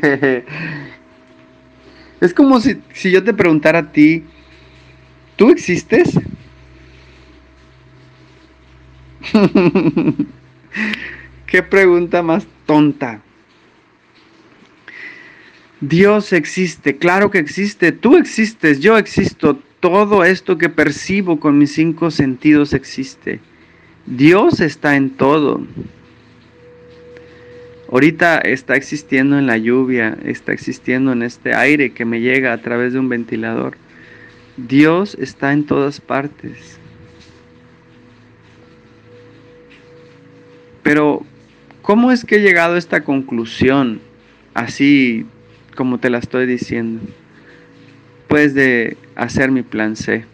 es como si, si yo te preguntara a ti, ¿tú existes? Qué pregunta más tonta. Dios existe, claro que existe, tú existes, yo existo, todo esto que percibo con mis cinco sentidos existe. Dios está en todo. Ahorita está existiendo en la lluvia, está existiendo en este aire que me llega a través de un ventilador. Dios está en todas partes. Pero, ¿cómo es que he llegado a esta conclusión así como te la estoy diciendo? Pues de hacer mi plan C.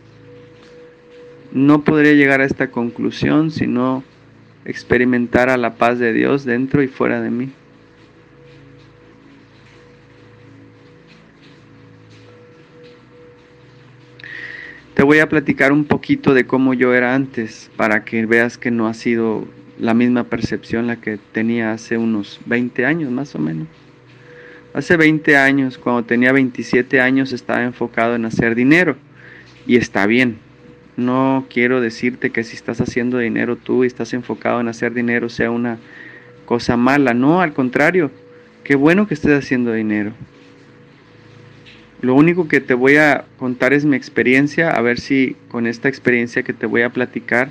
No podría llegar a esta conclusión si no experimentara la paz de Dios dentro y fuera de mí. Te voy a platicar un poquito de cómo yo era antes para que veas que no ha sido la misma percepción la que tenía hace unos 20 años más o menos. Hace 20 años, cuando tenía 27 años, estaba enfocado en hacer dinero y está bien, no quiero decirte que si estás haciendo dinero tú y estás enfocado en hacer dinero sea una cosa mala. No, al contrario, qué bueno que estés haciendo dinero. Lo único que te voy a contar es mi experiencia, a ver si con esta experiencia que te voy a platicar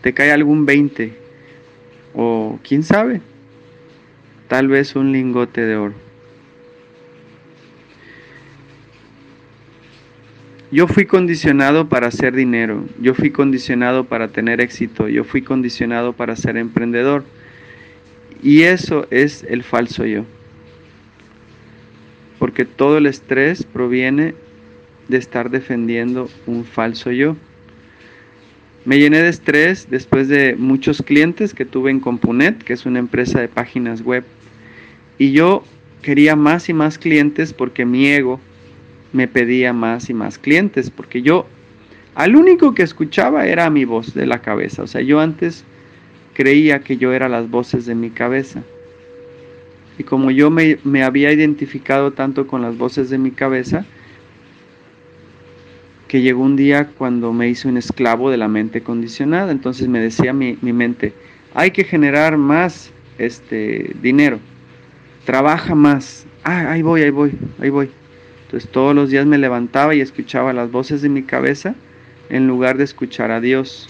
te cae algún 20 o quién sabe, tal vez un lingote de oro. Yo fui condicionado para hacer dinero, yo fui condicionado para tener éxito, yo fui condicionado para ser emprendedor. Y eso es el falso yo. Porque todo el estrés proviene de estar defendiendo un falso yo. Me llené de estrés después de muchos clientes que tuve en Compunet, que es una empresa de páginas web. Y yo quería más y más clientes porque mi ego me pedía más y más clientes, porque yo al único que escuchaba era mi voz de la cabeza. O sea, yo antes creía que yo era las voces de mi cabeza. Y como yo me, me había identificado tanto con las voces de mi cabeza, que llegó un día cuando me hice un esclavo de la mente condicionada. Entonces me decía mi, mi mente, hay que generar más este dinero, trabaja más. Ah, ahí voy, ahí voy, ahí voy. Entonces todos los días me levantaba y escuchaba las voces de mi cabeza en lugar de escuchar a Dios.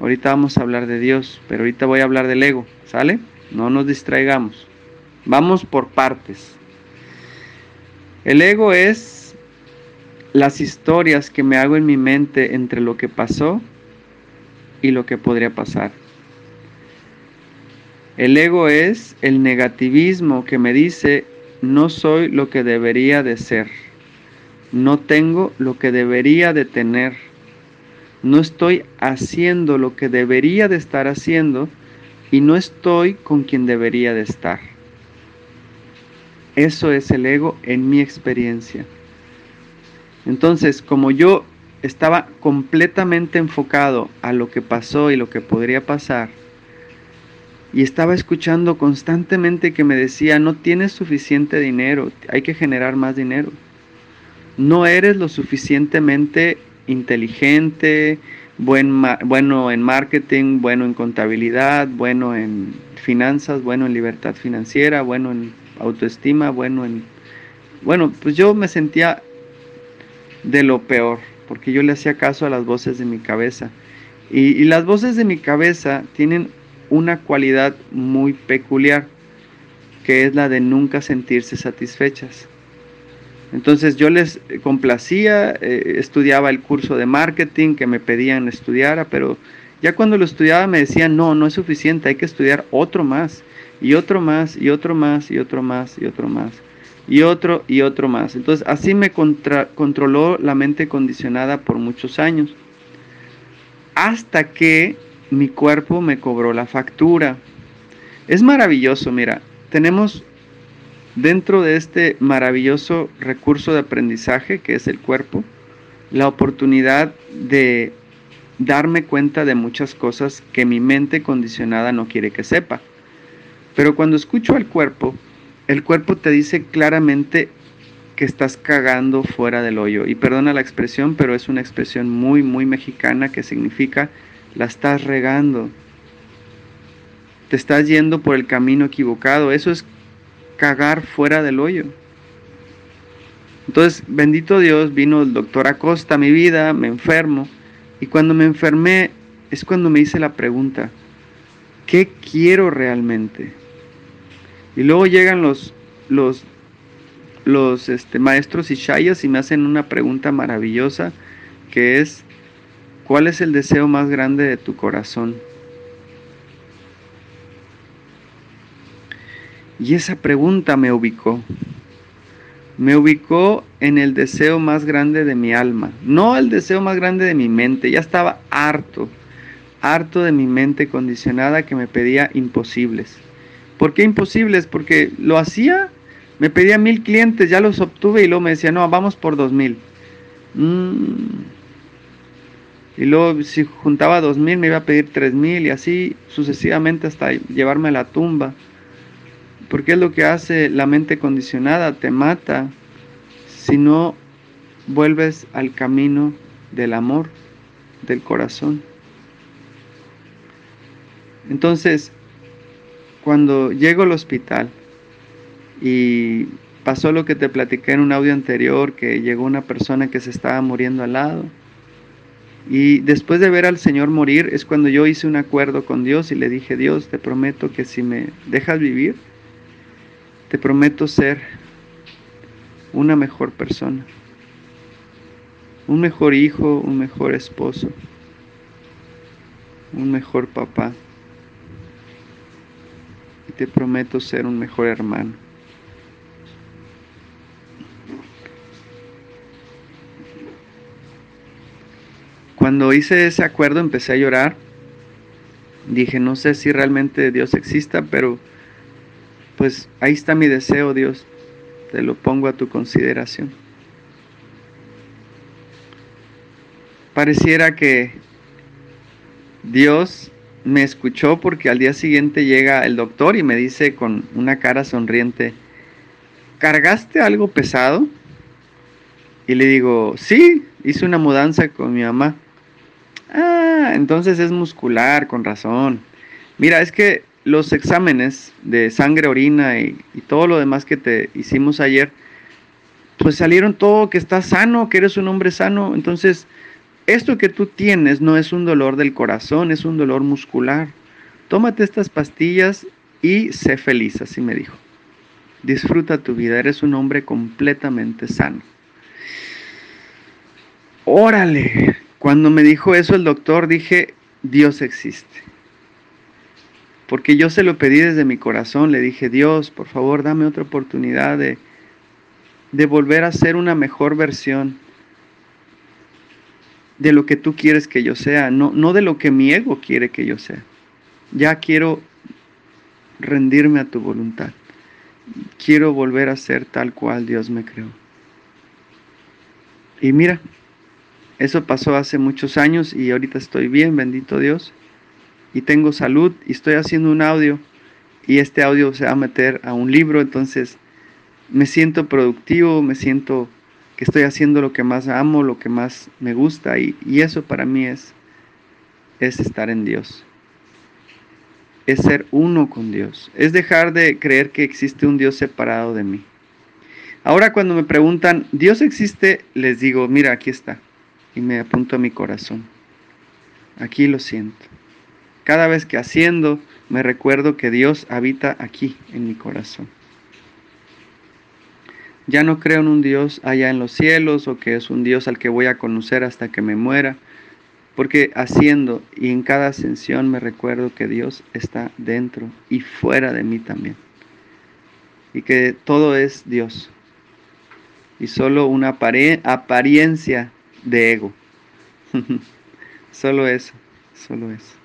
Ahorita vamos a hablar de Dios, pero ahorita voy a hablar del ego, ¿sale? No nos distraigamos. Vamos por partes. El ego es las historias que me hago en mi mente entre lo que pasó y lo que podría pasar. El ego es el negativismo que me dice no soy lo que debería de ser, no tengo lo que debería de tener, no estoy haciendo lo que debería de estar haciendo y no estoy con quien debería de estar. Eso es el ego en mi experiencia. Entonces, como yo estaba completamente enfocado a lo que pasó y lo que podría pasar, y estaba escuchando constantemente que me decía, no tienes suficiente dinero, hay que generar más dinero. No eres lo suficientemente inteligente, buen, bueno en marketing, bueno en contabilidad, bueno en finanzas, bueno en libertad financiera, bueno en autoestima, bueno en... Bueno, pues yo me sentía de lo peor, porque yo le hacía caso a las voces de mi cabeza. Y las voces de mi cabeza tienen una cualidad muy peculiar, que es la de nunca sentirse satisfechas. Entonces yo les complacía, eh, estudiaba el curso de marketing que me pedían estudiara, pero ya cuando lo estudiaba me decían, no, no es suficiente, hay que estudiar otro más, y otro más, y otro más, y otro más, y otro más, y otro, y otro más. Entonces así me controló la mente condicionada por muchos años, hasta que mi cuerpo me cobró la factura. Es maravilloso, mira, tenemos dentro de este maravilloso recurso de aprendizaje que es el cuerpo, la oportunidad de darme cuenta de muchas cosas que mi mente condicionada no quiere que sepa. Pero cuando escucho al cuerpo, el cuerpo te dice claramente que estás cagando fuera del hoyo. Y perdona la expresión, pero es una expresión muy, muy mexicana que significa la estás regando. Te estás yendo por el camino equivocado. Eso es cagar fuera del hoyo. Entonces, bendito Dios, vino el doctor Acosta a mi vida, me enfermo. Y cuando me enfermé es cuando me hice la pregunta, ¿qué quiero realmente? Y luego llegan los, los, los este, maestros y shayas y me hacen una pregunta maravillosa que es, ¿cuál es el deseo más grande de tu corazón? Y esa pregunta me ubicó. Me ubicó en el deseo más grande de mi alma, no el deseo más grande de mi mente. Ya estaba harto, harto de mi mente condicionada que me pedía imposibles. ¿Por qué imposibles? Porque lo hacía, me pedía mil clientes, ya los obtuve y luego me decía, no, vamos por dos mil. Mm. Y luego si juntaba dos mil me iba a pedir tres mil y así sucesivamente hasta llevarme a la tumba. Porque es lo que hace la mente condicionada, te mata si no vuelves al camino del amor, del corazón. Entonces, cuando llego al hospital y pasó lo que te platiqué en un audio anterior, que llegó una persona que se estaba muriendo al lado. Y después de ver al Señor morir es cuando yo hice un acuerdo con Dios y le dije, Dios, te prometo que si me dejas vivir, te prometo ser una mejor persona, un mejor hijo, un mejor esposo, un mejor papá te prometo ser un mejor hermano. Cuando hice ese acuerdo empecé a llorar. Dije, no sé si realmente Dios exista, pero pues ahí está mi deseo, Dios. Te lo pongo a tu consideración. Pareciera que Dios me escuchó porque al día siguiente llega el doctor y me dice con una cara sonriente, ¿cargaste algo pesado? Y le digo, sí, hice una mudanza con mi mamá. Ah, entonces es muscular, con razón. Mira, es que los exámenes de sangre, orina y, y todo lo demás que te hicimos ayer, pues salieron todo que estás sano, que eres un hombre sano. Entonces, esto que tú tienes no es un dolor del corazón, es un dolor muscular. Tómate estas pastillas y sé feliz, así me dijo. Disfruta tu vida, eres un hombre completamente sano. Órale, cuando me dijo eso el doctor dije, Dios existe. Porque yo se lo pedí desde mi corazón, le dije, Dios, por favor, dame otra oportunidad de, de volver a ser una mejor versión de lo que tú quieres que yo sea, no, no de lo que mi ego quiere que yo sea. Ya quiero rendirme a tu voluntad. Quiero volver a ser tal cual Dios me creó. Y mira, eso pasó hace muchos años y ahorita estoy bien, bendito Dios. Y tengo salud y estoy haciendo un audio y este audio se va a meter a un libro, entonces me siento productivo, me siento que estoy haciendo lo que más amo, lo que más me gusta y, eso para mí es, es estar en Dios. Es ser uno con Dios. Es dejar de creer que existe un Dios separado de mí. Ahora cuando me preguntan, ¿Dios existe? Les digo, mira, aquí está. Y me apunto a mi corazón. Aquí lo siento. Cada vez que haciendo, me recuerdo que Dios habita aquí, en mi corazón. Ya no creo en un Dios allá en los cielos o que es un Dios al que voy a conocer hasta que me muera, porque haciendo y en cada ascensión me recuerdo que Dios está dentro y fuera de mí también. Y que todo es Dios. Y solo una apariencia de ego. solo eso, solo eso.